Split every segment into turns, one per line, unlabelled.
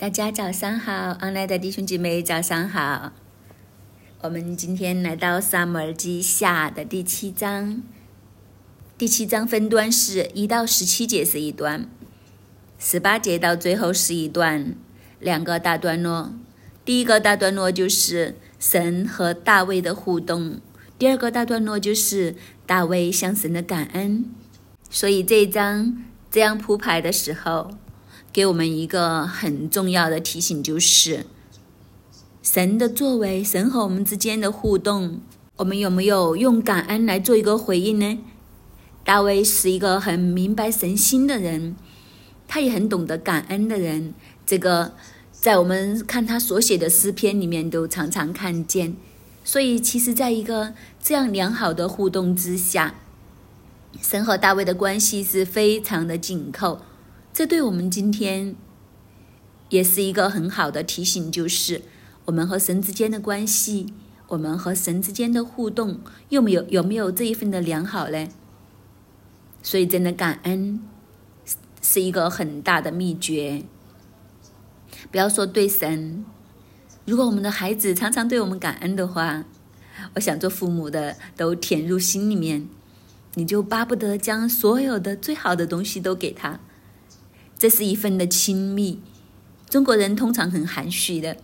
大家早上好，online 的弟兄姐妹早上好。我们今天来到撒母耳记下的第七章，第七章分段是一到十七节是一段，十八节到最后是一段，两个大段落。第一个大段落就是神和大卫的互动，第二个大段落就是大卫向神的感恩。所以这一章这样铺排的时候。给我们一个很重要的提醒，就是神的作为，神和我们之间的互动，我们有没有用感恩来做一个回应呢？大卫是一个很明白神心的人，他也很懂得感恩的人。这个在我们看他所写的诗篇里面都常常看见。所以，其实，在一个这样良好的互动之下，神和大卫的关系是非常的紧扣。这对我们今天也是一个很好的提醒，就是我们和神之间的关系，我们和神之间的互动，有没有有没有这一份的良好呢？所以，真的感恩是一个很大的秘诀。不要说对神，如果我们的孩子常常对我们感恩的话，我想做父母的都甜入心里面，你就巴不得将所有的最好的东西都给他。这是一份的亲密。中国人通常很含蓄的，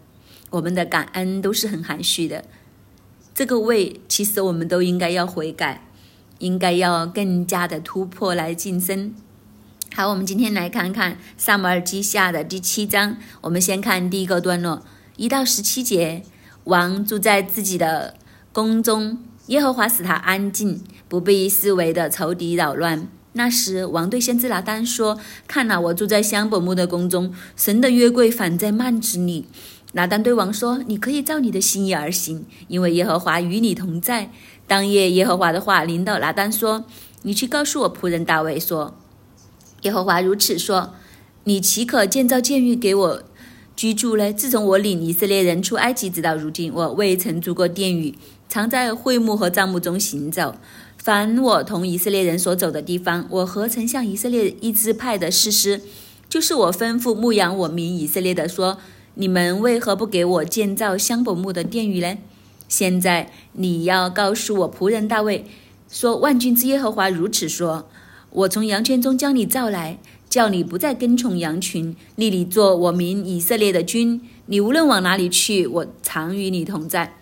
我们的感恩都是很含蓄的。这个位，其实我们都应该要悔改，应该要更加的突破来晋升。好，我们今天来看看《萨摩尔记下》的第七章。我们先看第一个段落，一到十七节。王住在自己的宫中，耶和华使他安静，不被四围的仇敌扰乱。那时，王对先知拿丹说：“看呐，我住在香柏木的宫中，神的约柜反在幔子里。”拿丹对王说：“你可以照你的心意而行，因为耶和华与你同在。”当夜，耶和华的话临到拿丹说：“你去告诉我仆人大卫说，耶和华如此说：你岂可建造监狱给我居住呢？自从我领以色列人出埃及直到如今，我未曾住过殿宇，常在会幕和帐幕中行走。”凡我同以色列人所走的地方，我何曾向以色列一支派的誓师，就是我吩咐牧养我民以色列的说：你们为何不给我建造香柏木的殿宇呢？现在你要告诉我仆人大卫说：万军之耶和华如此说：我从羊圈中将你召来，叫你不再跟从羊群，立你做我民以色列的君。你无论往哪里去，我常与你同在。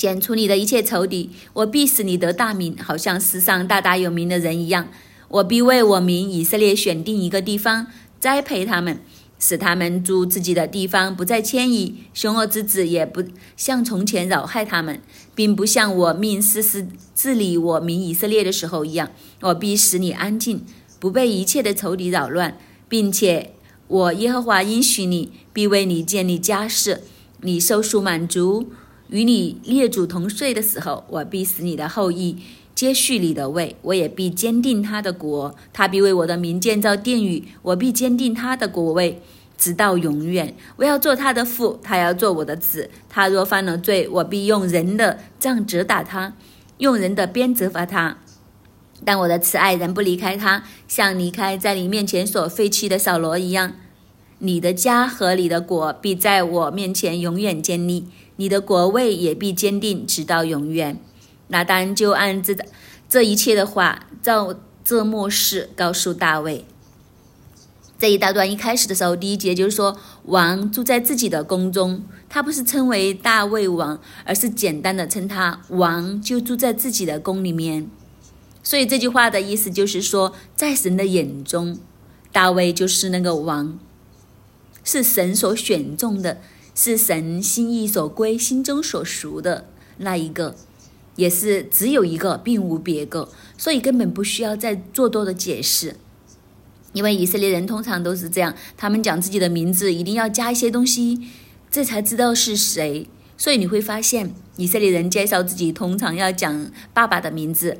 剪除你的一切仇敌，我必使你得大名，好像世上大大有名的人一样。我必为我民以色列选定一个地方，栽培他们，使他们住自己的地方，不再迁移。凶恶之子也不像从前扰害他们，并不像我命实施治理我民以色列的时候一样。我必使你安静，不被一切的仇敌扰乱，并且我耶和华应许你，必为你建立家室，你受数满足。与你列祖同睡的时候，我必使你的后裔接续你的位，我也必坚定他的国，他必为我的名建造殿宇，我必坚定他的国位，直到永远。我要做他的父，他要做我的子。他若犯了罪，我必用人的杖责打他，用人的鞭责罚他。但我的慈爱仍不离开他，像离开在你面前所废弃的扫罗一样。你的家和你的国必在我面前永远建立。你的国位也必坚定，直到永远。拿单就按这这一切的话，照这末世告诉大卫。这一大段一开始的时候，第一节就是说，王住在自己的宫中，他不是称为大卫王，而是简单的称他王，就住在自己的宫里面。所以这句话的意思就是说，在神的眼中，大卫就是那个王，是神所选中的。是神心意所归、心中所属的那一个，也是只有一个，并无别个，所以根本不需要再做多的解释。因为以色列人通常都是这样，他们讲自己的名字一定要加一些东西，这才知道是谁。所以你会发现，以色列人介绍自己通常要讲爸爸的名字，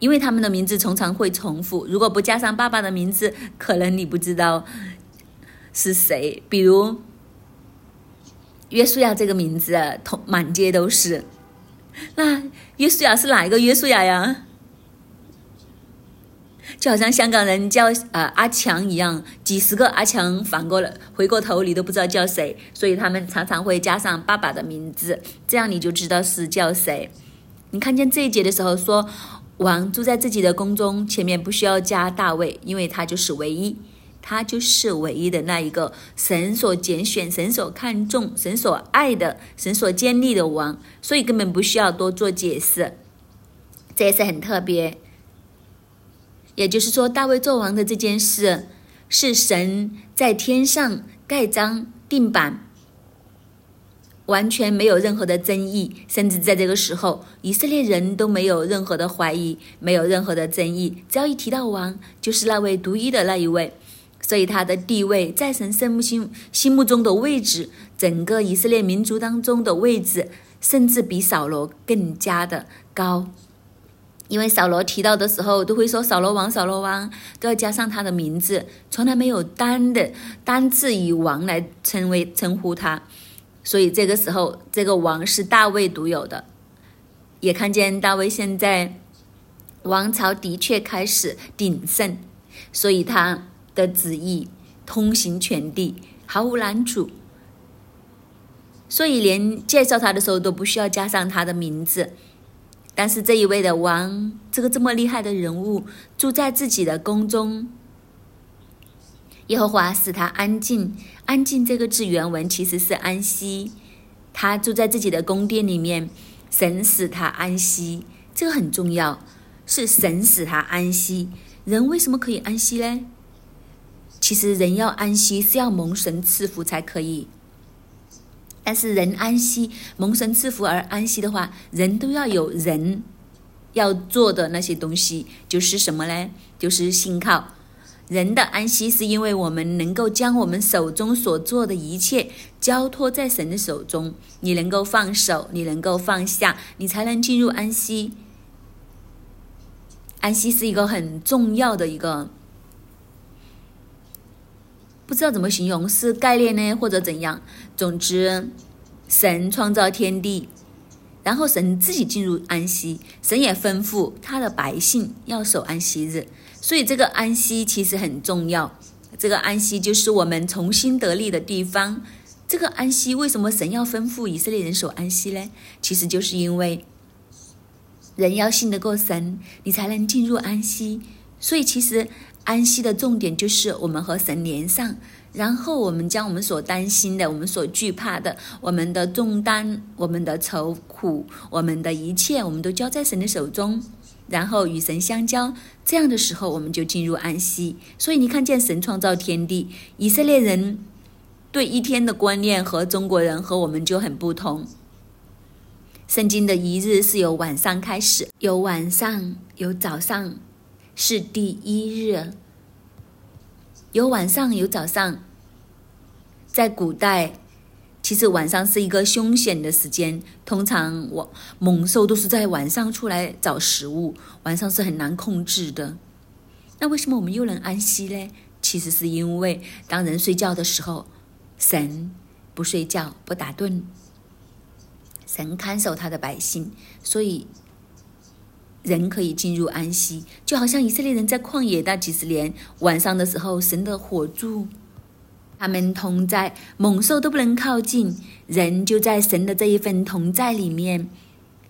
因为他们的名字通常会重复。如果不加上爸爸的名字，可能你不知道。是谁？比如约书亚这个名字，同满街都是。那约书亚是哪一个约书亚呀？就好像香港人叫呃阿强一样，几十个阿强反过了回过头，你都不知道叫谁，所以他们常常会加上爸爸的名字，这样你就知道是叫谁。你看见这一节的时候说，王住在自己的宫中，前面不需要加大卫，因为他就是唯一，他就是唯一的那一个神所拣选、神所看重、神所爱的、神所建立的王，所以根本不需要多做解释，这也是很特别。也就是说，大卫做王的这件事，是神在天上盖章定版，完全没有任何的争议，甚至在这个时候，以色列人都没有任何的怀疑，没有任何的争议。只要一提到王，就是那位独一的那一位，所以他的地位在神圣目心心目中的位置，整个以色列民族当中的位置，甚至比扫罗更加的高。因为扫罗提到的时候，都会说扫罗王，扫罗王，都要加上他的名字，从来没有单的单字以王来称为称呼他，所以这个时候，这个王是大卫独有的。也看见大卫现在王朝的确开始鼎盛，所以他的旨意通行全地，毫无拦阻，所以连介绍他的时候都不需要加上他的名字。但是这一位的王，这个这么厉害的人物，住在自己的宫中。耶和华使他安静，安静这个字原文其实是安息。他住在自己的宫殿里面，神使他安息，这个很重要，是神使他安息。人为什么可以安息呢？其实人要安息是要蒙神赐福才可以。但是人安息，蒙神赐福而安息的话，人都要有人要做的那些东西，就是什么呢？就是信靠。人的安息是因为我们能够将我们手中所做的一切交托在神的手中，你能够放手，你能够放下，你才能进入安息。安息是一个很重要的一个。不知道怎么形容，是概念呢，或者怎样？总之，神创造天地，然后神自己进入安息，神也吩咐他的百姓要守安息日。所以这个安息其实很重要。这个安息就是我们重新得力的地方。这个安息为什么神要吩咐以色列人守安息呢？其实就是因为人要信得过神，你才能进入安息。所以其实。安息的重点就是我们和神连上，然后我们将我们所担心的、我们所惧怕的、我们的重担、我们的愁苦、我们的一切，我们都交在神的手中，然后与神相交。这样的时候，我们就进入安息。所以你看见神创造天地，以色列人对一天的观念和中国人和我们就很不同。圣经的一日是由晚上开始，有晚上，有早上。是第一日，有晚上有早上。在古代，其实晚上是一个凶险的时间，通常我猛兽都是在晚上出来找食物，晚上是很难控制的。那为什么我们又能安息呢？其实是因为当人睡觉的时候，神不睡觉不打盹，神看守他的百姓，所以。人可以进入安息，就好像以色列人在旷野那几十年，晚上的时候，神的火柱，他们同在，猛兽都不能靠近，人就在神的这一份同在里面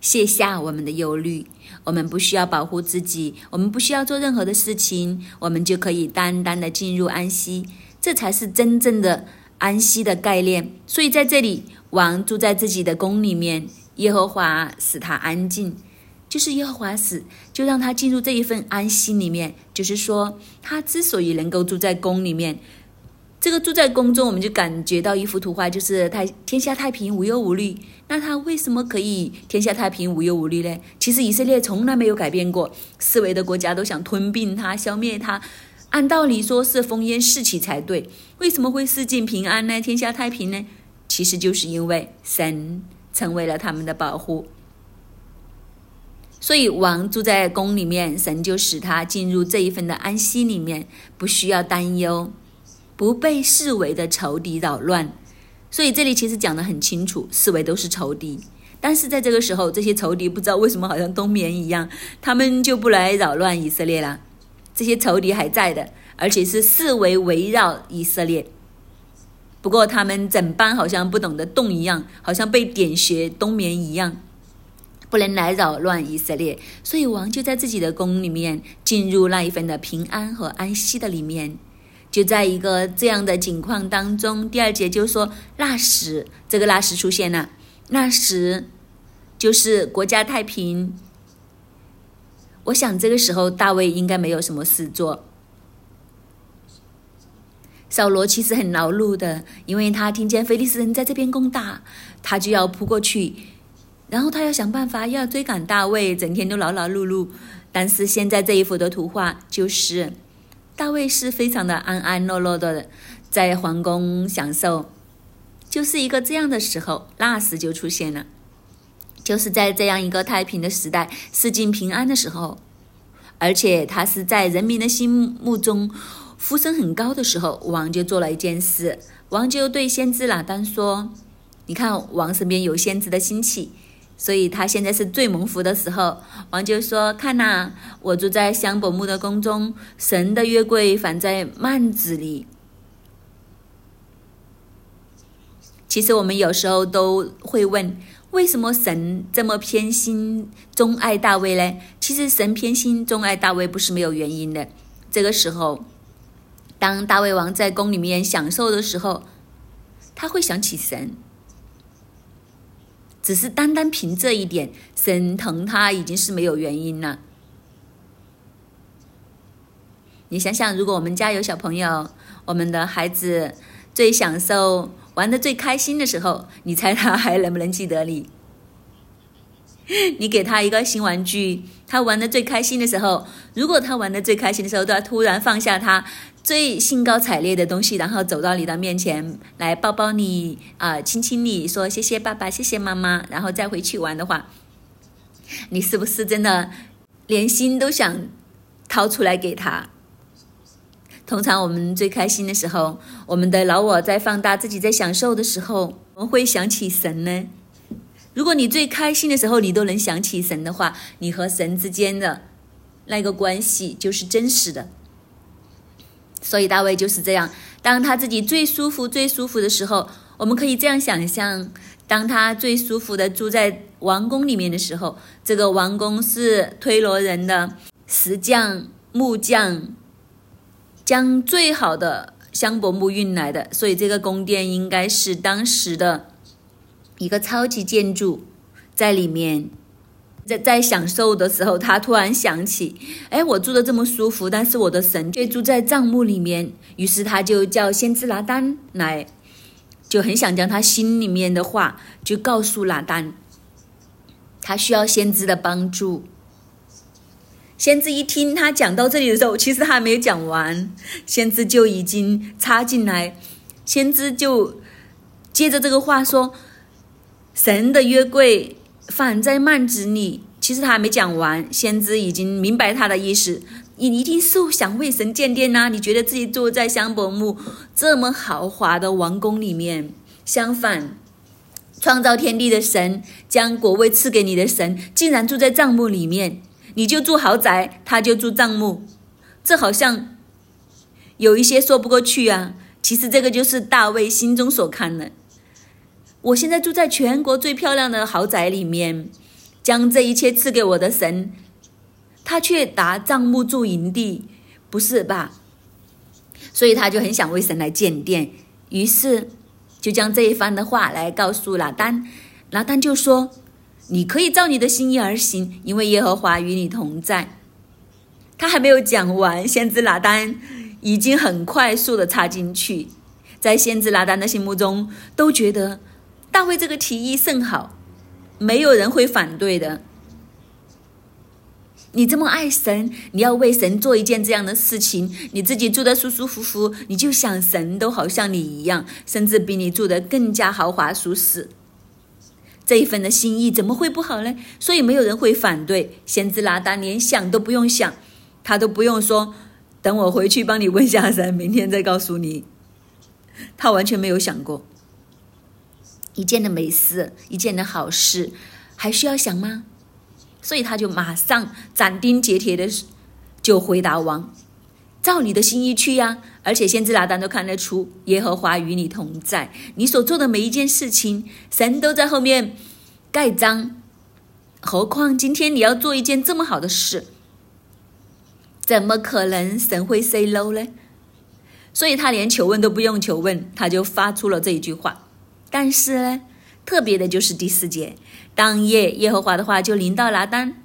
卸下我们的忧虑，我们不需要保护自己，我们不需要做任何的事情，我们就可以单单的进入安息，这才是真正的安息的概念。所以在这里，王住在自己的宫里面，耶和华使他安静。就是耶和华死，就让他进入这一份安息里面。就是说，他之所以能够住在宫里面，这个住在宫中，我们就感觉到一幅图画，就是太天下太平，无忧无虑。那他为什么可以天下太平，无忧无虑呢？其实以色列从来没有改变过，四围的国家都想吞并他，消灭他。按道理说是烽烟四起才对，为什么会四境平安呢？天下太平呢？其实就是因为神成为了他们的保护。所以王住在宫里面，神就使他进入这一份的安息里面，不需要担忧，不被视为的仇敌扰乱。所以这里其实讲得很清楚，视为都是仇敌。但是在这个时候，这些仇敌不知道为什么好像冬眠一样，他们就不来扰乱以色列了。这些仇敌还在的，而且是四围围绕以色列。不过他们整班好像不懂得动一样，好像被点穴冬眠一样，不能来扰乱以色列。所以王就在自己的宫里面进入那一份的平安和安息的里面。就在一个这样的景况当中，第二节就说那时，这个那时出现了，那时就是国家太平。我想这个时候大卫应该没有什么事做。扫罗其实很恼怒的，因为他听见菲利斯人在这边攻打，他就要扑过去，然后他要想办法要追赶大卫，整天都劳劳碌碌。但是现在这一幅的图画就是。大卫是非常的安安乐乐的，在皇宫享受，就是一个这样的时候，那时就出现了，就是在这样一个太平的时代，四境平安的时候，而且他是在人民的心目中呼声很高的时候，王就做了一件事，王就对先知拿丹说：“你看，王身边有先知的兴起。”所以他现在是最蒙福的时候。王就说：“看呐，我住在香柏木的宫中，神的月桂放在幔子里。其实我们有时候都会问，为什么神这么偏心、钟爱大卫呢？其实神偏心、钟爱大卫不是没有原因的。这个时候，当大卫王在宫里面享受的时候，他会想起神。”只是单单凭这一点，神疼他已经是没有原因了。你想想，如果我们家有小朋友，我们的孩子最享受、玩的最开心的时候，你猜他还能不能记得你？你给他一个新玩具，他玩的最开心的时候，如果他玩的最开心的时候，都要突然放下他。最兴高采烈的东西，然后走到你的面前来抱抱你啊，亲亲你说谢谢爸爸，谢谢妈妈，然后再回去玩的话，你是不是真的连心都想掏出来给他？通常我们最开心的时候，我们的老我在放大自己在享受的时候，我们会想起神呢。如果你最开心的时候你都能想起神的话，你和神之间的那个关系就是真实的。所以大卫就是这样，当他自己最舒服、最舒服的时候，我们可以这样想象：当他最舒服的住在王宫里面的时候，这个王宫是推罗人的石匠、木匠将最好的香柏木运来的，所以这个宫殿应该是当时的一个超级建筑，在里面。在在享受的时候，他突然想起，哎，我住的这么舒服，但是我的神却住在帐幕里面。于是他就叫先知拿丹来，就很想将他心里面的话就告诉拿丹。他需要先知的帮助。先知一听他讲到这里的时候，其实还没有讲完，先知就已经插进来。先知就接着这个话说：“神的约柜。”放在幔子里，其实他还没讲完，先知已经明白他的意思。你一定是想为神建殿呐？你觉得自己坐在香柏木这么豪华的王宫里面，相反，创造天地的神，将国位赐给你的神，竟然住在帐幕里面，你就住豪宅，他就住帐幕，这好像有一些说不过去啊。其实这个就是大卫心中所看的。我现在住在全国最漂亮的豪宅里面，将这一切赐给我的神，他却打帐幕住营地，不是吧？所以他就很想为神来建殿，于是就将这一番的话来告诉拿丹，拿丹就说：“你可以照你的心意而行，因为耶和华与你同在。”他还没有讲完，先知拿丹已经很快速的插进去，在先知拿丹的心目中都觉得。大卫这个提议甚好，没有人会反对的。你这么爱神，你要为神做一件这样的事情，你自己住的舒舒服服，你就想神都好像你一样，甚至比你住的更加豪华舒适。这一份的心意怎么会不好呢？所以没有人会反对。先知拉达连想都不用想，他都不用说，等我回去帮你问下神，明天再告诉你。他完全没有想过。一件的美事，一件的好事，还需要想吗？所以他就马上斩钉截铁的就回答王：“照你的心意去呀。而且先知拿单都看得出，耶和华与你同在，你所做的每一件事情，神都在后面盖章。何况今天你要做一件这么好的事，怎么可能神会 say no 呢？所以他连求问都不用求问，他就发出了这一句话。但是呢，特别的就是第四节，当夜耶和华的话就临到拿单。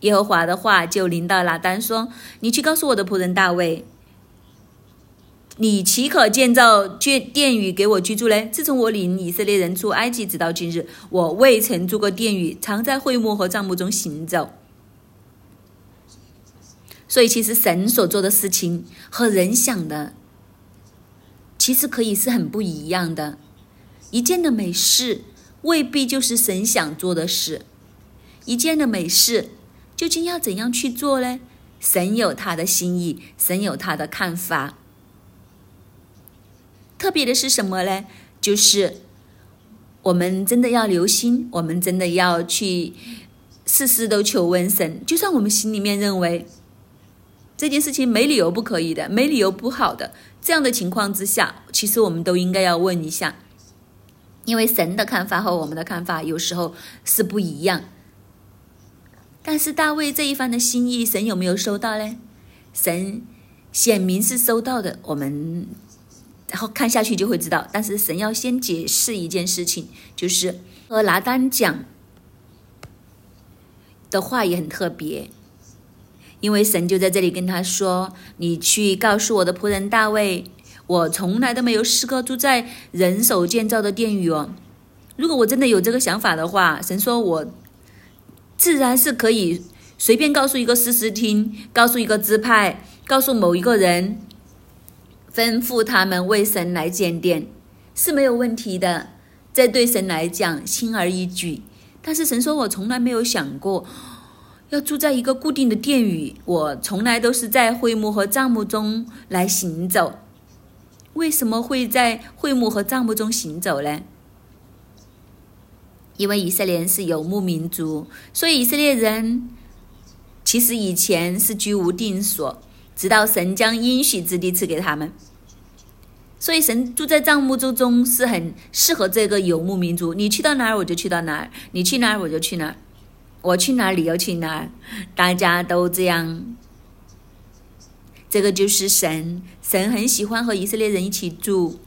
耶和华的话就临到拿单说：“你去告诉我的仆人大卫，你岂可建造殿殿宇给我居住呢？自从我领以色列人出埃及直到今日，我未曾住过殿宇，常在会幕和帐幕中行走。所以，其实神所做的事情和人想的，其实可以是很不一样的。一件的美事，未必就是神想做的事；一件的美事。”究竟要怎样去做呢？神有他的心意，神有他的看法。特别的是什么呢？就是我们真的要留心，我们真的要去事事都求问神。就算我们心里面认为这件事情没理由不可以的，没理由不好的，这样的情况之下，其实我们都应该要问一下，因为神的看法和我们的看法有时候是不一样。但是大卫这一番的心意，神有没有收到呢？神显明是收到的，我们然后看下去就会知道。但是神要先解释一件事情，就是和拿单讲的话也很特别，因为神就在这里跟他说：“你去告诉我的仆人大卫，我从来都没有试过住在人手建造的殿宇哦。如果我真的有这个想法的话，神说我。”自然是可以随便告诉一个司师厅，告诉一个支派，告诉某一个人，吩咐他们为神来建殿是没有问题的。这对神来讲轻而易举。但是神说我从来没有想过要住在一个固定的殿宇，我从来都是在会幕和帐幕中来行走。为什么会在会幕和帐幕中行走呢？因为以色列人是游牧民族，所以以色列人其实以前是居无定所，直到神将应许之地赐给他们。所以神住在帐幕之中是很适合这个游牧民族。你去到哪儿，我就去到哪儿；你去哪儿，我就去哪儿；我去哪儿，你又去哪儿。大家都这样，这个就是神。神很喜欢和以色列人一起住。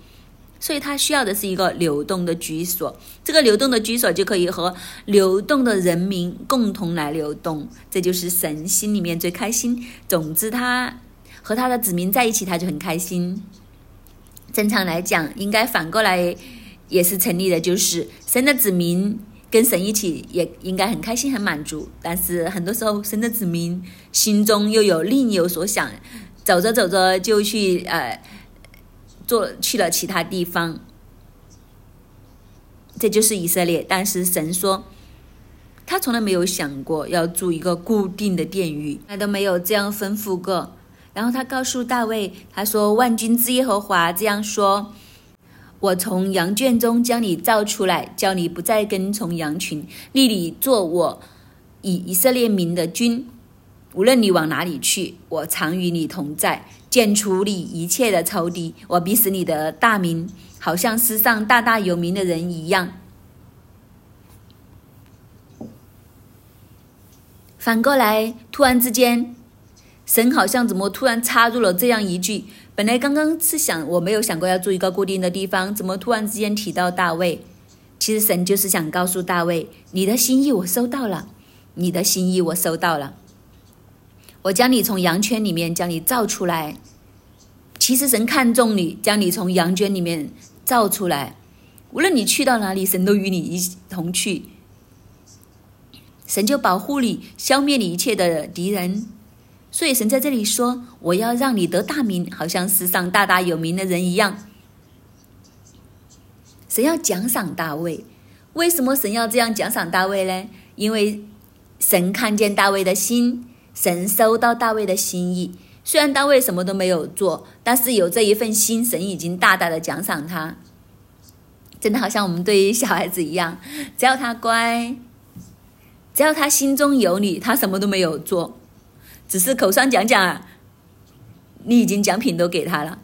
所以他需要的是一个流动的居所，这个流动的居所就可以和流动的人民共同来流动，这就是神心里面最开心。总之，他和他的子民在一起，他就很开心。正常来讲，应该反过来也是成立的，就是神的子民跟神一起，也应该很开心、很满足。但是很多时候，神的子民心中又有另有所想，走着走着就去呃。做去了其他地方，这就是以色列。但是神说，他从来没有想过要住一个固定的殿宇，他都没有这样吩咐过。然后他告诉大卫，他说：“万军之耶和华这样说：我从羊圈中将你造出来，叫你不再跟从羊群，立你做我以以色列民的君。无论你往哪里去，我常与你同在。”剪除你一切的仇敌，我必使你的大名好像世上大大有名的人一样。反过来，突然之间，神好像怎么突然插入了这样一句？本来刚刚是想我没有想过要住一个固定的地方，怎么突然之间提到大卫？其实神就是想告诉大卫，你的心意我收到了，你的心意我收到了。我将你从羊圈里面将你造出来，其实神看中你，将你从羊圈里面造出来。无论你去到哪里，神都与你一同去。神就保护你，消灭你一切的敌人。所以神在这里说：“我要让你得大名，好像世上大大有名的人一样。”神要奖赏大卫。为什么神要这样奖赏大卫呢？因为神看见大卫的心。神收到大卫的心意，虽然大卫什么都没有做，但是有这一份心，神已经大大的奖赏他。真的好像我们对于小孩子一样，只要他乖，只要他心中有你，他什么都没有做，只是口上讲讲啊，你已经奖品都给他了，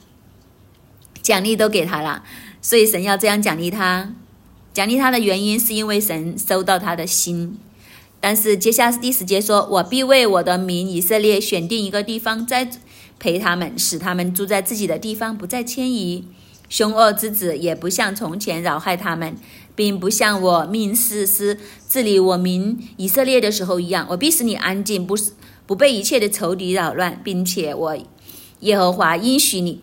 奖励都给他了，所以神要这样奖励他。奖励他的原因是因为神收到他的心。但是接下来第十节说：“我必为我的民以色列选定一个地方，栽陪他们，使他们住在自己的地方，不再迁移。凶恶之子也不像从前扰害他们，并不像我命世师治理我民以色列的时候一样。我必使你安静，不是不被一切的仇敌扰乱，并且我耶和华应许你，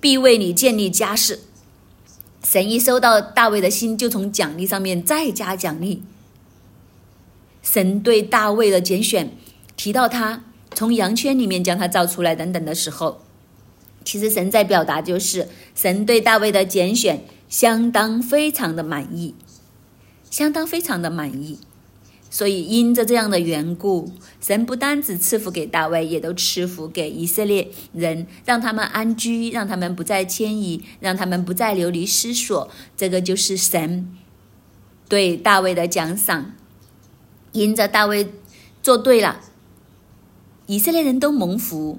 必为你建立家室。”神一收到大卫的心，就从奖励上面再加奖励。神对大卫的拣选，提到他从羊圈里面将他造出来等等的时候，其实神在表达就是神对大卫的拣选相当非常的满意，相当非常的满意。所以因着这样的缘故，神不单只赐福给大卫，也都赐福给以色列人，让他们安居，让他们不再迁移，让他们不再流离失所。这个就是神对大卫的奖赏。因着大卫做对了，以色列人都蒙福，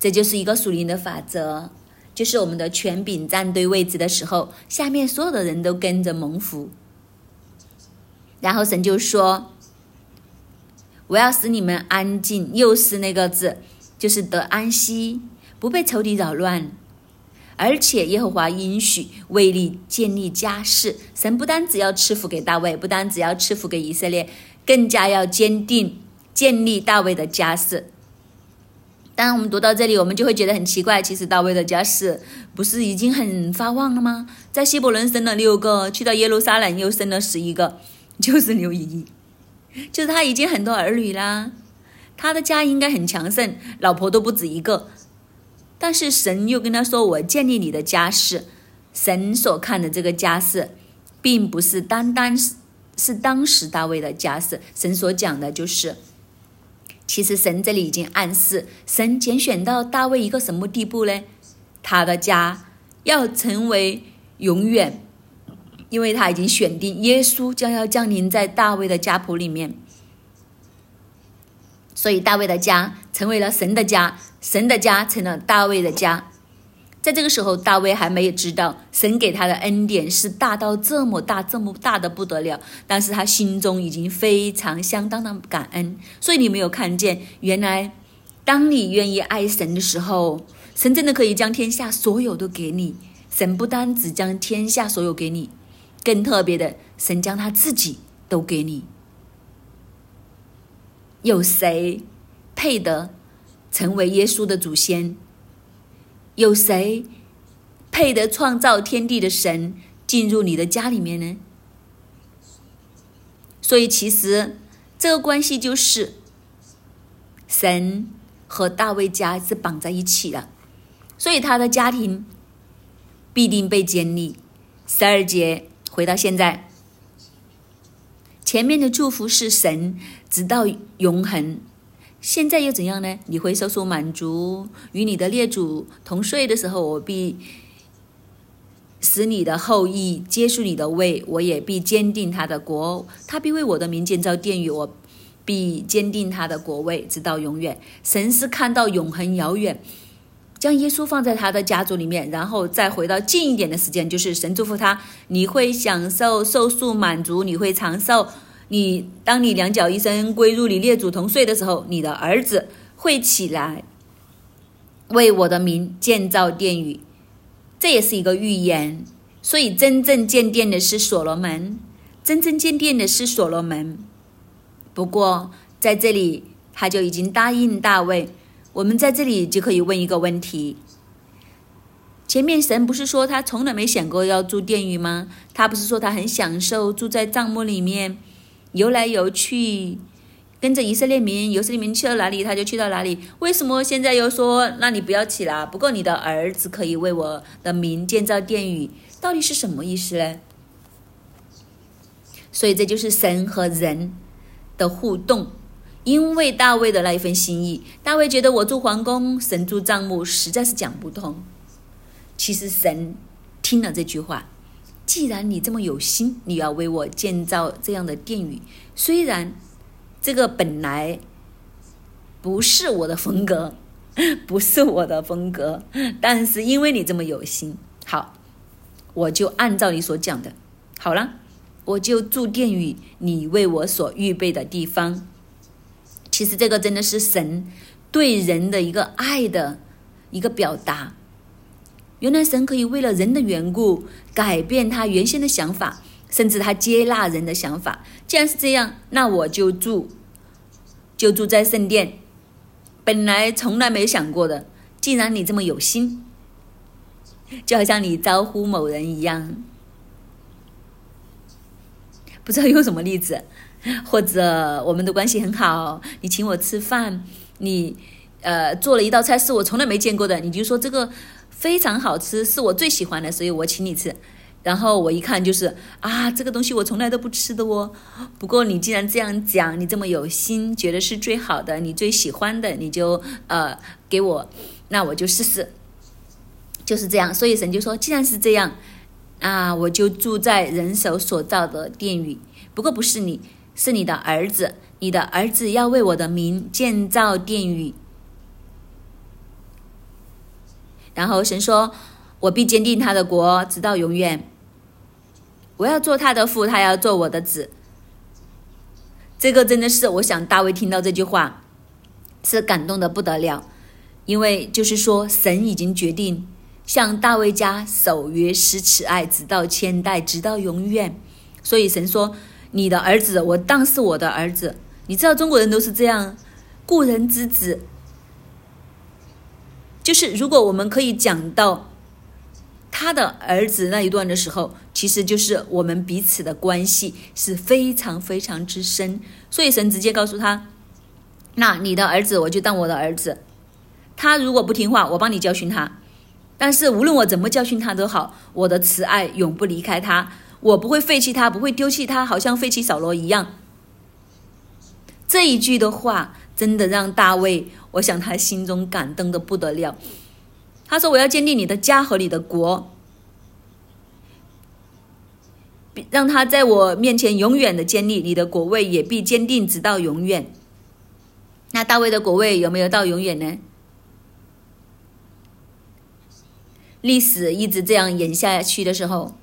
这就是一个属灵的法则，就是我们的权柄站对位置的时候，下面所有的人都跟着蒙福。然后神就说：“我要使你们安静，又是那个字，就是得安息，不被仇敌扰乱。而且耶和华应许为你建立家室。神不单只要赐福给大卫，不单只要赐福给以色列。”更加要坚定建立大卫的家室。当然，我们读到这里，我们就会觉得很奇怪。其实大卫的家室不是已经很发旺了吗？在希伯伦生了六个，去到耶路撒冷又生了十一个，就是刘一一，就是他已经很多儿女啦。他的家应该很强盛，老婆都不止一个。但是神又跟他说：“我建立你的家室。”神所看的这个家室，并不是单单是。是当时大卫的家世，神所讲的就是，其实神这里已经暗示，神拣选到大卫一个什么地步呢？他的家要成为永远，因为他已经选定耶稣将要降临在大卫的家谱里面，所以大卫的家成为了神的家，神的家成了大卫的家。在这个时候，大卫还没有知道神给他的恩典是大到这么大、这么大的不得了。但是他心中已经非常相当的感恩。所以你没有看见，原来当你愿意爱神的时候，神真的可以将天下所有都给你。神不单只将天下所有给你，更特别的，神将他自己都给你。有谁配得成为耶稣的祖先？有谁配得创造天地的神进入你的家里面呢？所以，其实这个关系就是神和大卫家是绑在一起的，所以他的家庭必定被建立。十二节回到现在，前面的祝福是神直到永恒。现在又怎样呢？你会收受满足，与你的列祖同睡的时候，我必使你的后裔接受你的位，我也必坚定他的国，他必为我的名建造殿宇，我必坚定他的国位，直到永远。神是看到永恒遥远，将耶稣放在他的家族里面，然后再回到近一点的时间，就是神祝福他，你会享受受数满足，你会长寿。你当你两脚一伸归入你列祖同睡的时候，你的儿子会起来为我的名建造殿宇，这也是一个预言。所以真正建殿的是所罗门，真正建殿的是所罗门。不过在这里他就已经答应大卫。我们在这里就可以问一个问题：前面神不是说他从来没想过要住殿宇吗？他不是说他很享受住在帐幕里面？游来游去，跟着以色列民，以色列民去到哪里，他就去到哪里。为什么现在又说，那你不要起了？不过你的儿子可以为我的名建造殿宇，到底是什么意思呢？所以这就是神和人的互动。因为大卫的那一份心意，大卫觉得我住皇宫，神住帐幕，实在是讲不通。其实神听了这句话。既然你这么有心，你要为我建造这样的殿宇，虽然这个本来不是我的风格，不是我的风格。但是因为你这么有心，好，我就按照你所讲的，好了，我就住殿宇你为我所预备的地方。其实这个真的是神对人的一个爱的一个表达。原来神可以为了人的缘故改变他原先的想法，甚至他接纳人的想法。既然是这样，那我就住，就住在圣殿。本来从来没想过的，既然你这么有心，就好像你招呼某人一样。不知道用什么例子，或者我们的关系很好，你请我吃饭，你呃做了一道菜是我从来没见过的，你就说这个。非常好吃，是我最喜欢的，所以我请你吃。然后我一看就是啊，这个东西我从来都不吃的哦。不过你既然这样讲，你这么有心，觉得是最好的，你最喜欢的，你就呃给我，那我就试试。就是这样，所以神就说，既然是这样，啊，我就住在人手所造的殿宇。不过不是你，是你的儿子，你的儿子要为我的名建造殿宇。然后神说：“我必坚定他的国，直到永远。我要做他的父，他要做我的子。”这个真的是，我想大卫听到这句话，是感动的不得了，因为就是说，神已经决定向大卫家守约施慈爱，直到千代，直到永远。所以神说：“你的儿子，我当是我的儿子。”你知道中国人都是这样，故人之子。就是如果我们可以讲到他的儿子那一段的时候，其实就是我们彼此的关系是非常非常之深。所以神直接告诉他：“那你的儿子，我就当我的儿子。他如果不听话，我帮你教训他。但是无论我怎么教训他都好，我的慈爱永不离开他，我不会废弃他，不会丢弃他，好像废弃扫罗一样。”这一句的话。真的让大卫，我想他心中感动的不得了。他说：“我要坚定你的家和你的国，让他在我面前永远的坚立。你的国位也必坚定，直到永远。”那大卫的国位有没有到永远呢？历史一直这样演下去的时候，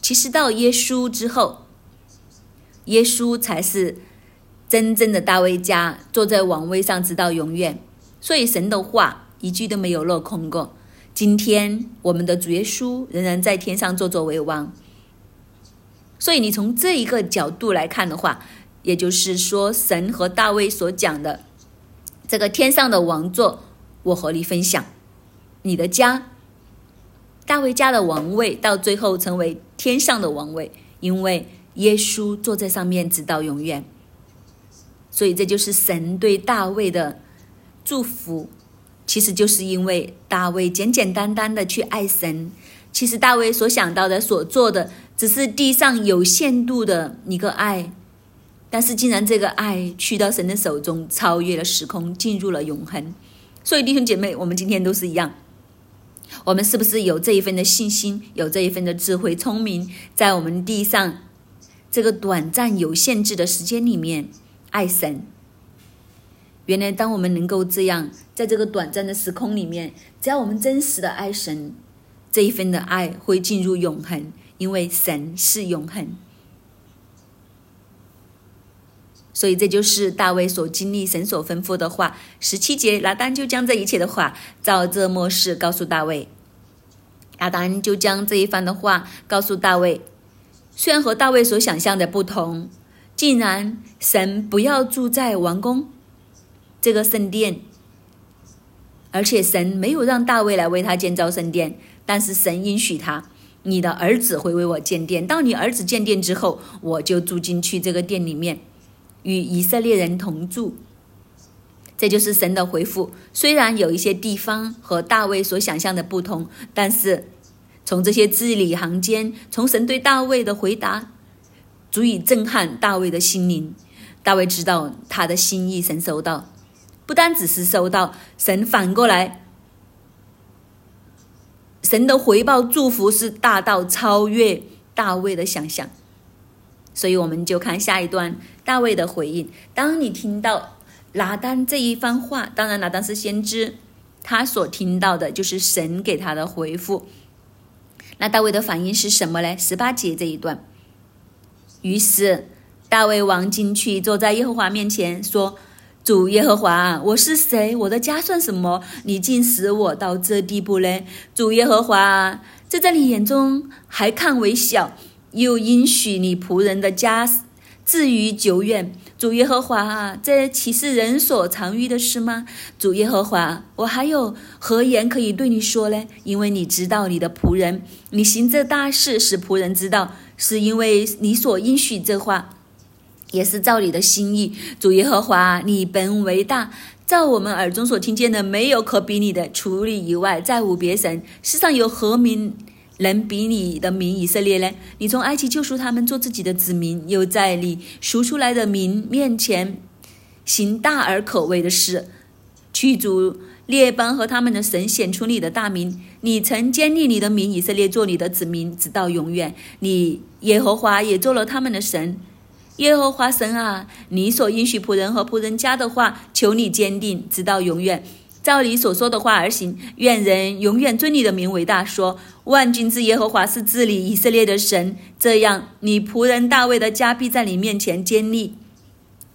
其实到耶稣之后，耶稣才是。真正的大卫家坐在王位上直到永远，所以神的话一句都没有落空过。今天我们的主耶稣仍然在天上坐坐为王，所以你从这一个角度来看的话，也就是说神和大卫所讲的这个天上的王座，我和你分享，你的家，大卫家的王位到最后成为天上的王位，因为耶稣坐在上面直到永远。所以这就是神对大卫的祝福，其实就是因为大卫简简单单的去爱神。其实大卫所想到的、所做的，只是地上有限度的一个爱，但是竟然这个爱去到神的手中，超越了时空，进入了永恒。所以弟兄姐妹，我们今天都是一样，我们是不是有这一份的信心，有这一份的智慧、聪明，在我们地上这个短暂、有限制的时间里面？爱神，原来当我们能够这样，在这个短暂的时空里面，只要我们真实的爱神，这一份的爱会进入永恒，因为神是永恒。所以这就是大卫所经历神所吩咐的话。十七节，拿单就将这一切的话照这末世告诉大卫。亚当就将这一番的话告诉大卫，虽然和大卫所想象的不同。竟然神不要住在王宫这个圣殿，而且神没有让大卫来为他建造圣殿，但是神允许他，你的儿子会为我建殿。到你儿子建殿之后，我就住进去这个殿里面，与以色列人同住。这就是神的回复。虽然有一些地方和大卫所想象的不同，但是从这些字里行间，从神对大卫的回答。足以震撼大卫的心灵。大卫知道他的心意，神收到，不单只是收到，神反过来，神的回报祝福是大到超越大卫的想象。所以我们就看下一段大卫的回应。当你听到拿单这一番话，当然拿单是先知，他所听到的就是神给他的回复。那大卫的反应是什么呢？十八节这一段。于是大卫王进去，坐在耶和华面前，说：“主耶和华，我是谁？我的家算什么？你竟使我到这地步呢？主耶和华，这在你眼中还看为小，又应许你仆人的家至于久远。”主耶和华啊，这岂是人所常遇的事吗？主耶和华，我还有何言可以对你说呢？因为你知道你的仆人，你行这大事使仆人知道，是因为你所应许这话，也是照你的心意。主耶和华，你本为大，照我们耳中所听见的，没有可比你的。除你以外，再无别神。世上有何名？能比你的名以色列呢？你从埃及救赎他们，做自己的子民，又在你赎出来的民面前行大而可畏的事，驱逐列邦和他们的神，显出你的大名。你曾建立你的名以色列，做你的子民，直到永远。你耶和华也做了他们的神。耶和华神啊，你所应许仆人和仆人家的话，求你坚定，直到永远。照你所说的话而行，愿人永远尊你的名为大。说万军之耶和华是治理以色列的神，这样你仆人大卫的家必在你面前建立。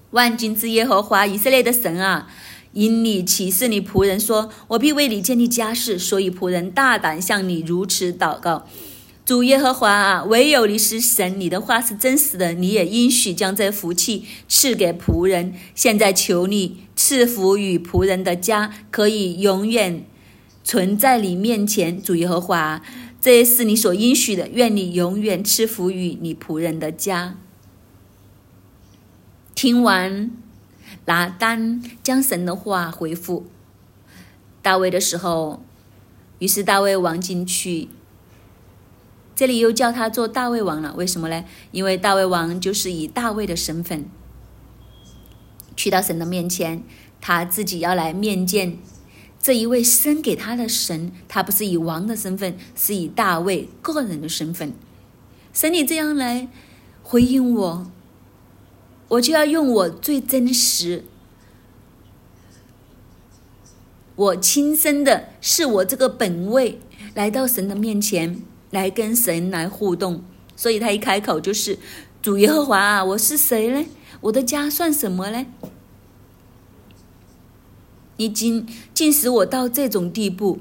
万军之耶和华以色列的神啊，因你启示你仆人说，我必为你建立家室，所以仆人大胆向你如此祷告。主耶和华啊，唯有你是神，你的话是真实的，你也应许将这福气赐给仆人。现在求你赐福与仆人的家，可以永远存在你面前。主耶和华，这是你所应许的。愿你永远赐福与你仆人的家。听完拿单将神的话回复大卫的时候，于是大卫王进去。这里又叫他做大卫王了，为什么呢？因为大卫王就是以大卫的身份去到神的面前，他自己要来面见这一位生给他的神，他不是以王的身份，是以大卫个人的身份。神，你这样来回应我，我就要用我最真实、我亲身的，是我这个本位来到神的面前。来跟神来互动，所以他一开口就是主耶和华啊，我是谁呢？我的家算什么呢？你竟竟使我到这种地步，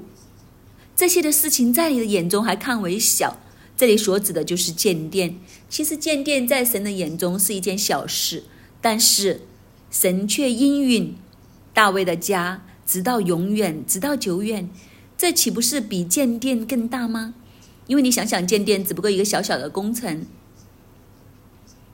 这些的事情在你的眼中还看为小。这里所指的就是建殿，其实建殿在神的眼中是一件小事，但是神却应允大卫的家，直到永远，直到久远，这岂不是比建殿更大吗？因为你想想，建殿只不过一个小小的工程，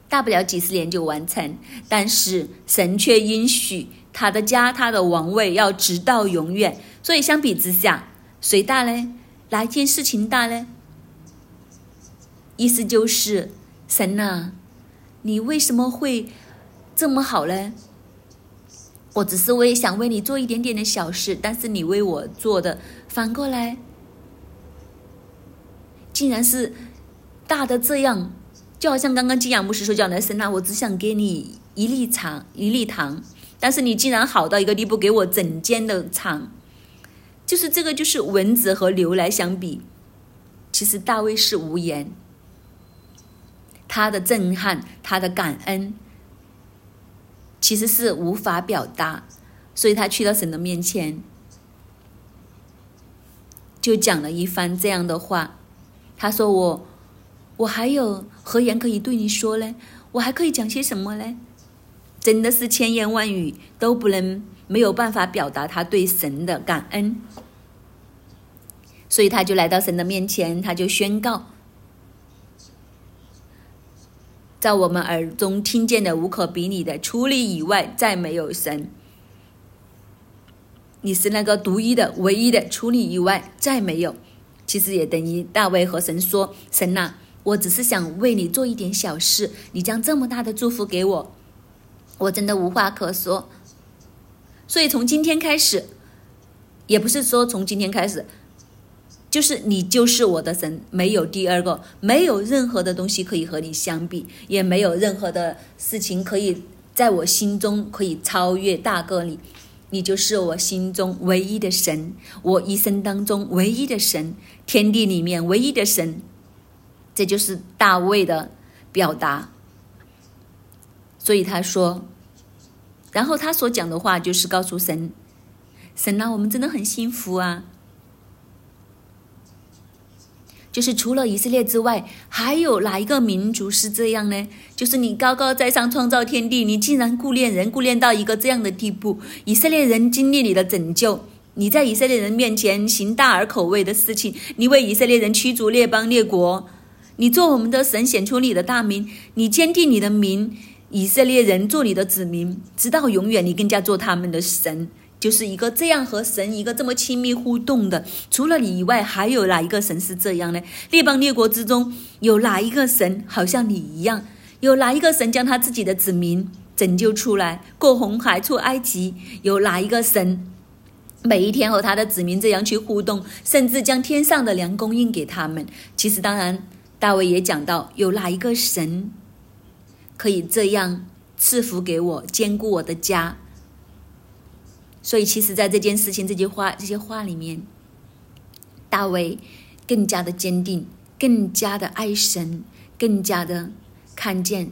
大不了几十年就完成。但是神却允许他的家、他的王位要直到永远。所以相比之下，谁大呢？哪一件事情大呢？意思就是神呐，你为什么会这么好呢？我只是为想为你做一点点的小事，但是你为我做的反过来。竟然是大的这样，就好像刚刚金阳牧师说叫来神呐，我只想给你一粒糖，一粒糖，但是你竟然好到一个地步，给我整间的厂，就是这个，就是蚊子和牛来相比，其实大卫是无言，他的震撼，他的感恩，其实是无法表达，所以他去到神的面前，就讲了一番这样的话。他说：“我，我还有何言可以对你说呢？我还可以讲些什么呢？真的是千言万语都不能没有办法表达他对神的感恩。所以他就来到神的面前，他就宣告：在我们耳中听见的无可比拟的，除你以外再没有神。你是那个独一的、唯一的，除你以外再没有。”其实也等于大卫和神说：“神呐，我只是想为你做一点小事，你将这么大的祝福给我，我真的无话可说。所以从今天开始，也不是说从今天开始，就是你就是我的神，没有第二个，没有任何的东西可以和你相比，也没有任何的事情可以在我心中可以超越大个你。你就是我心中唯一的神，我一生当中唯一的神，天地里面唯一的神。这就是大卫的表达。所以他说，然后他所讲的话就是告诉神：神啊，我们真的很幸福啊。就是除了以色列之外，还有哪一个民族是这样呢？就是你高高在上创造天地，你竟然顾念人，顾念到一个这样的地步。以色列人经历你的拯救，你在以色列人面前行大而口味的事情，你为以色列人驱逐列邦列国，你做我们的神，显出你的大名，你坚定你的名，以色列人做你的子民，直到永远，你更加做他们的神。就是一个这样和神一个这么亲密互动的，除了你以外，还有哪一个神是这样呢？列邦列国之中，有哪一个神好像你一样？有哪一个神将他自己的子民拯救出来，过红海出埃及？有哪一个神每一天和他的子民这样去互动，甚至将天上的粮供应给他们？其实，当然，大卫也讲到，有哪一个神可以这样赐福给我，兼顾我的家？所以，其实，在这件事情、这句话、这些话里面，大卫更加的坚定，更加的爱神，更加的看见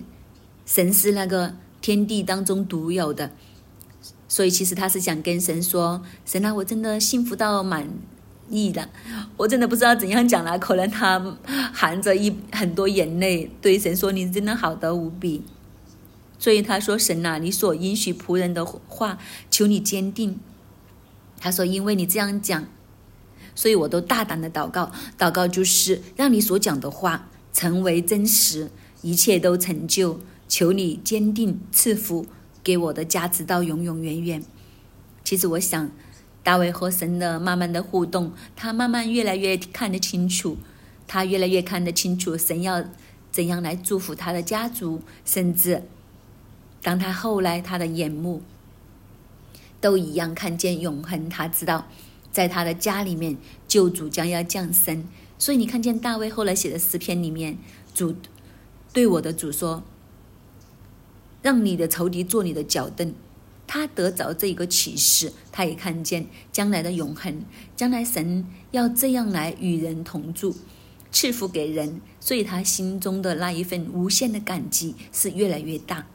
神是那个天地当中独有的。所以，其实他是想跟神说：“神啊，我真的幸福到满意了，我真的不知道怎样讲了。可能他含着一很多眼泪对神说：‘你真的好得无比。’”所以他说：“神呐，你所允许仆人的话，求你坚定。”他说：“因为你这样讲，所以我都大胆的祷告。祷告就是让你所讲的话成为真实，一切都成就。求你坚定赐福给我的加持到永永远远。”其实我想，大卫和神的慢慢的互动，他慢慢越来越看得清楚，他越来越看得清楚神要怎样来祝福他的家族，甚至。当他后来他的眼目都一样看见永恒，他知道在他的家里面救主将要降生。所以你看见大卫后来写的诗篇里面，主对我的主说：“让你的仇敌做你的脚凳。”他得着这一个启示，他也看见将来的永恒，将来神要这样来与人同住，赐福给人，所以他心中的那一份无限的感激是越来越大。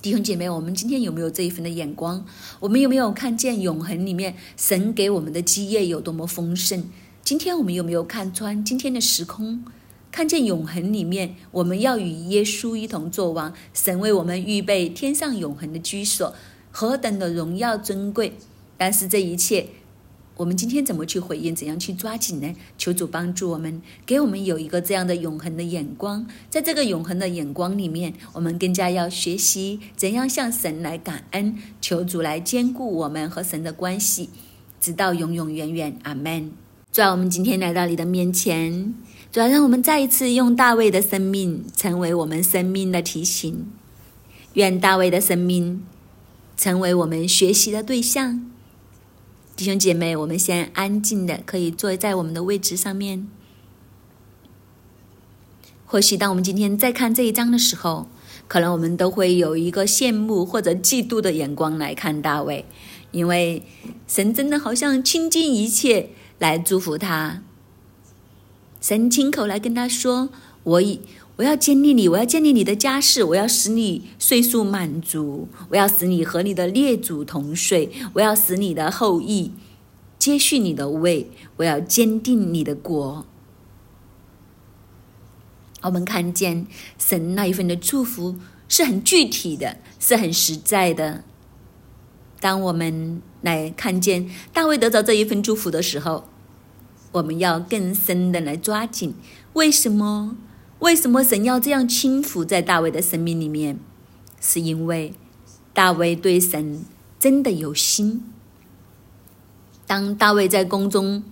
弟兄姐妹，我们今天有没有这一份的眼光？我们有没有看见永恒里面神给我们的基业有多么丰盛？今天我们有没有看穿今天的时空？看见永恒里面我们要与耶稣一同作王，神为我们预备天上永恒的居所，何等的荣耀尊贵！但是这一切。我们今天怎么去回应？怎样去抓紧呢？求主帮助我们，给我们有一个这样的永恒的眼光。在这个永恒的眼光里面，我们更加要学习怎样向神来感恩，求主来兼顾我们和神的关系，直到永永远远。阿门。主啊，我们今天来到你的面前，主要让我们再一次用大卫的生命成为我们生命的提醒。愿大卫的生命成为我们学习的对象。弟兄姐妹，我们先安静的，可以坐在我们的位置上面。或许当我们今天再看这一章的时候，可能我们都会有一个羡慕或者嫉妒的眼光来看大卫，因为神真的好像倾尽一切来祝福他。神亲口来跟他说：“我以。”我要建立你，我要建立你的家室，我要使你岁数满足，我要使你和你的列祖同岁，我要使你的后裔接续你的位，我要坚定你的国。我们看见神那一份的祝福是很具体的，是很实在的。当我们来看见大卫得到这一份祝福的时候，我们要更深的来抓紧。为什么？为什么神要这样轻抚在大卫的生命里面？是因为大卫对神真的有心。当大卫在宫中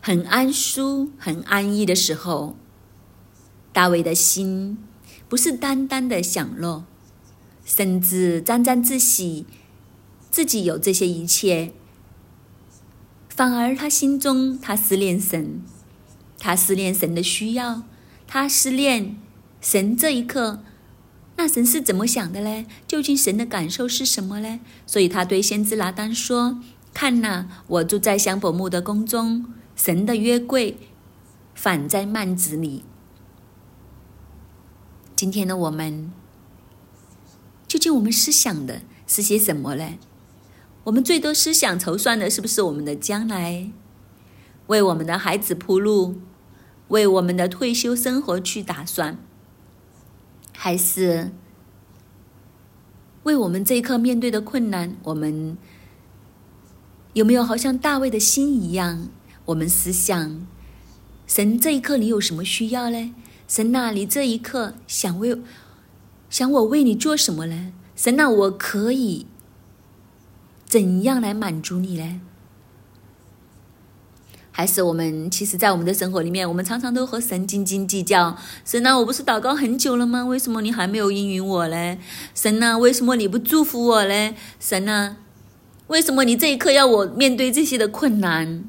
很安舒、很安逸的时候，大卫的心不是单单的享乐，甚至沾沾自喜，自己有这些一切，反而他心中他思念神，他思念神的需要。他思念神这一刻那神是怎么想的呢？究竟神的感受是什么呢？所以他对先知拿单说：“看呐，我住在香柏木的宫中，神的约柜反在幔子里。”今天的我们，究竟我们思想的是些什么呢？我们最多思想筹算的是不是我们的将来，为我们的孩子铺路，为我们的退休生活去打算，还是为我们这一刻面对的困难，我们有没有好像大卫的心一样？我们思想，神这一刻你有什么需要呢？神啊，你这一刻想为想我为你做什么呢？神啊，我可以。怎样来满足你呢？还是我们其实，在我们的生活里面，我们常常都和神斤斤计较。神啊，我不是祷告很久了吗？为什么你还没有应允我呢？神啊，为什么你不祝福我呢？神啊，为什么你这一刻要我面对这些的困难？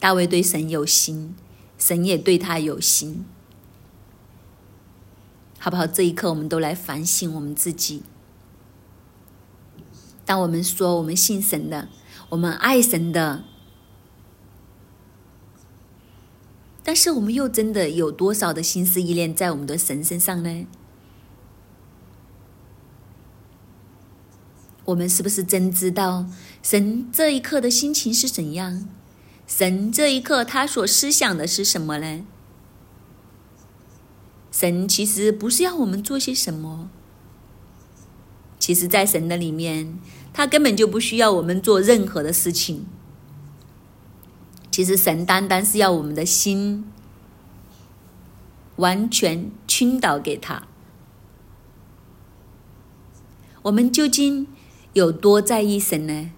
大卫对神有心，神也对他有心。好不好？这一刻，我们都来反省我们自己。当我们说我们信神的，我们爱神的，但是我们又真的有多少的心思意念在我们的神身上呢？我们是不是真知道神这一刻的心情是怎样？神这一刻他所思想的是什么呢？神其实不是要我们做些什么，其实，在神的里面，他根本就不需要我们做任何的事情。其实，神单单是要我们的心完全倾倒给他。我们究竟有多在意神呢？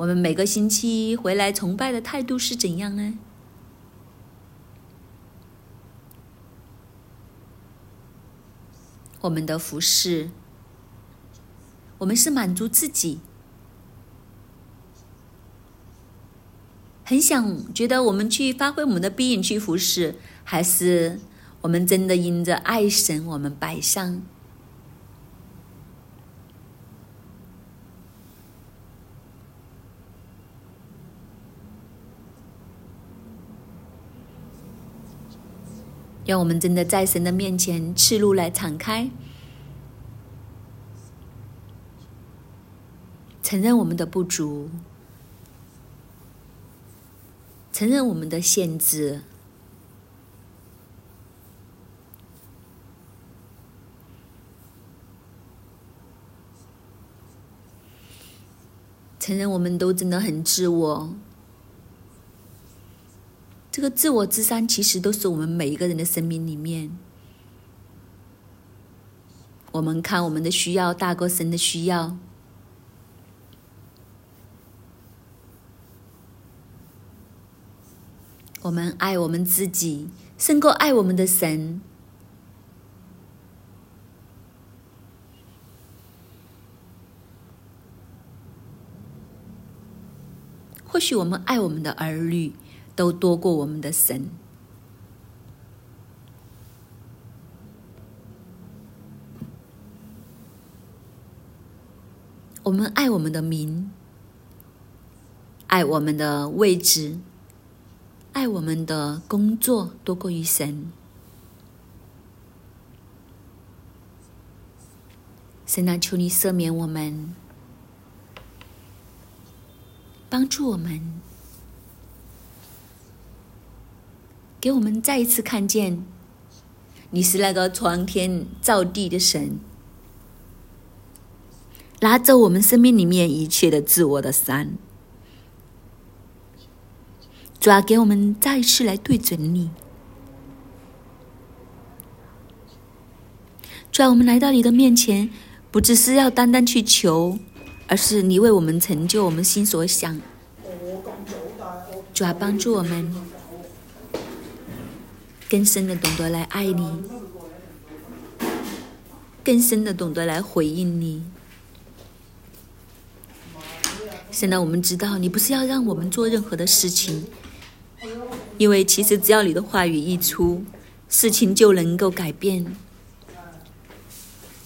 我们每个星期回来崇拜的态度是怎样呢？我们的服饰，我们是满足自己，很想觉得我们去发挥我们的必应去服侍，还是我们真的因着爱神，我们摆上？让我们真的在神的面前赤露来敞开，承认我们的不足，承认我们的限制，承认我们都真的很自我。这个自我之山，其实都是我们每一个人的生命里面。我们看我们的需要大过神的需要，我们爱我们自己胜过爱我们的神。或许我们爱我们的儿女。都多过我们的神。我们爱我们的名，爱我们的位置，爱我们的工作，多过于神。神啊，求你赦免我们，帮助我们。给我们再一次看见，你是那个创天造地的神，拿走我们生命里面一切的自我的山，主要给我们再一次来对准你。主要我们来到你的面前，不只是要单单去求，而是你为我们成就我们心所想。主要帮助我们。更深的懂得来爱你，更深的懂得来回应你。现在我们知道，你不是要让我们做任何的事情，因为其实只要你的话语一出，事情就能够改变，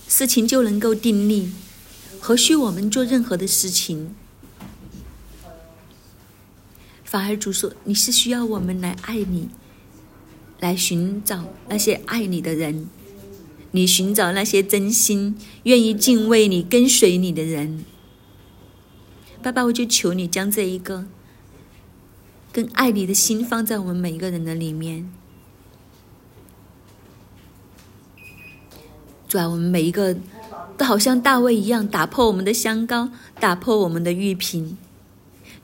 事情就能够定力，何须我们做任何的事情？反而主说，你是需要我们来爱你，来寻找那些爱你的人，你寻找那些真心愿意敬畏你、跟随你的人。爸爸，我就求你将这一个更爱你的心放在我们每一个人的里面。主啊，我们每一个都好像大卫一样，打破我们的香膏，打破我们的玉瓶。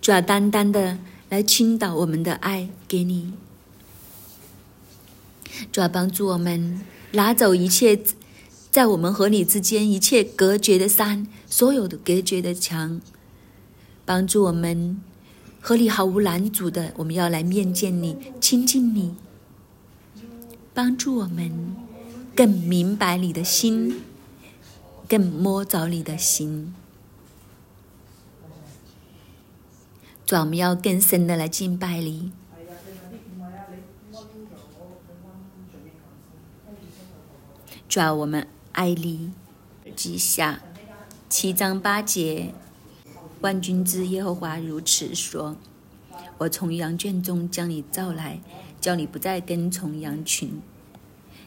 主啊，单单的来倾倒我们的爱给你。主要，帮助我们拿走一切在我们和你之间一切隔绝的山，所有的隔绝的墙。帮助我们和你毫无拦阻的，我们要来面见你、亲近你。帮助我们更明白你的心，更摸着你的心。主，我们要更深的来敬拜你。主，我们爱你。记下七章八节。万军之耶和华如此说：“我从羊圈中将你召来，叫你不再跟从羊群，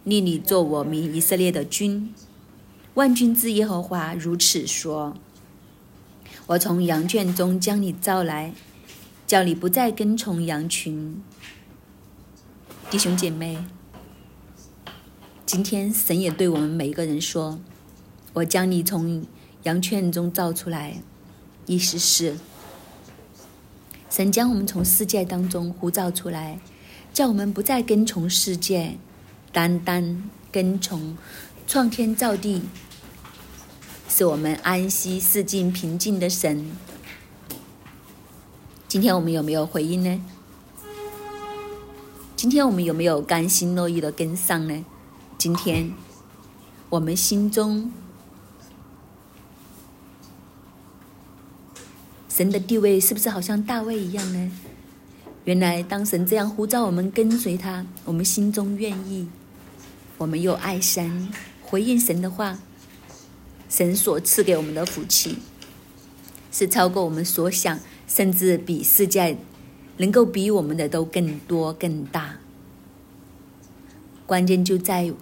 立你做我民以色列的君。”万军之耶和华如此说：“我从羊圈中将你召来，叫你不再跟从羊群。”弟兄姐妹，今天神也对我们每一个人说：“我将你从羊圈中造出来。”意思是，神将我们从世界当中呼召出来，叫我们不再跟从世界，单单跟从创天造地、使我们安息、四境平静的神。今天我们有没有回应呢？今天我们有没有甘心乐意的跟上呢？今天我们心中。神的地位是不是好像大卫一样呢？原来当神这样呼召我们跟随他，我们心中愿意，我们又爱神，回应神的话，神所赐给我们的福气，是超过我们所想，甚至比世界能够比我们的都更多更大。关键就在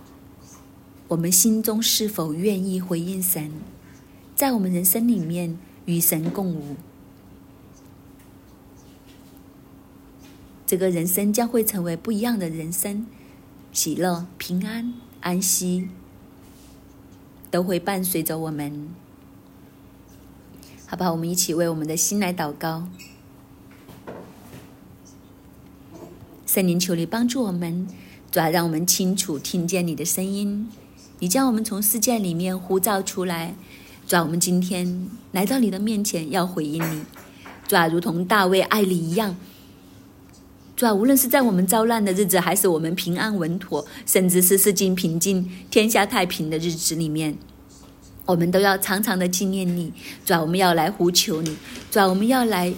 我们心中是否愿意回应神，在我们人生里面与神共舞。这个人生将会成为不一样的人生，喜乐、平安、安息都会伴随着我们。好吧，我们一起为我们的心来祷告。圣灵，求你帮助我们，主要让我们清楚听见你的声音。你将我们从世界里面呼召出来，主啊我们今天来到你的面前，要回应你。主啊如同大卫爱你一样。主啊，无论是在我们遭难的日子，还是我们平安稳妥，甚至是世境平静、天下太平的日子里面，我们都要常常的纪念你。主啊，我们要来呼求你。主啊，我们要来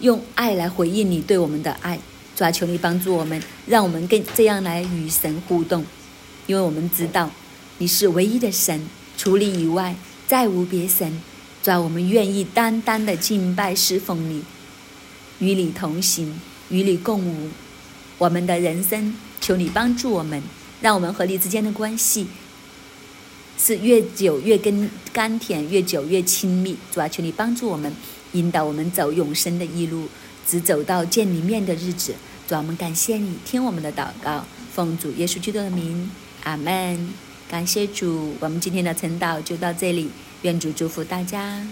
用爱来回应你对我们的爱。主啊，求你帮助我们，让我们更这样来与神互动，因为我们知道你是唯一的神，除你以外再无别神。主啊，我们愿意单单的敬拜侍奉你，与你同行。与你共舞，我们的人生，求你帮助我们，让我们和你之间的关系是越久越跟甘甜，越久越亲密。主啊，求你帮助我们，引导我们走永生的一路，只走到见你面的日子。主啊，我们感谢你，听我们的祷告，奉主耶稣基督的名，阿门。感谢主，我们今天的晨祷就到这里，愿主祝福大家。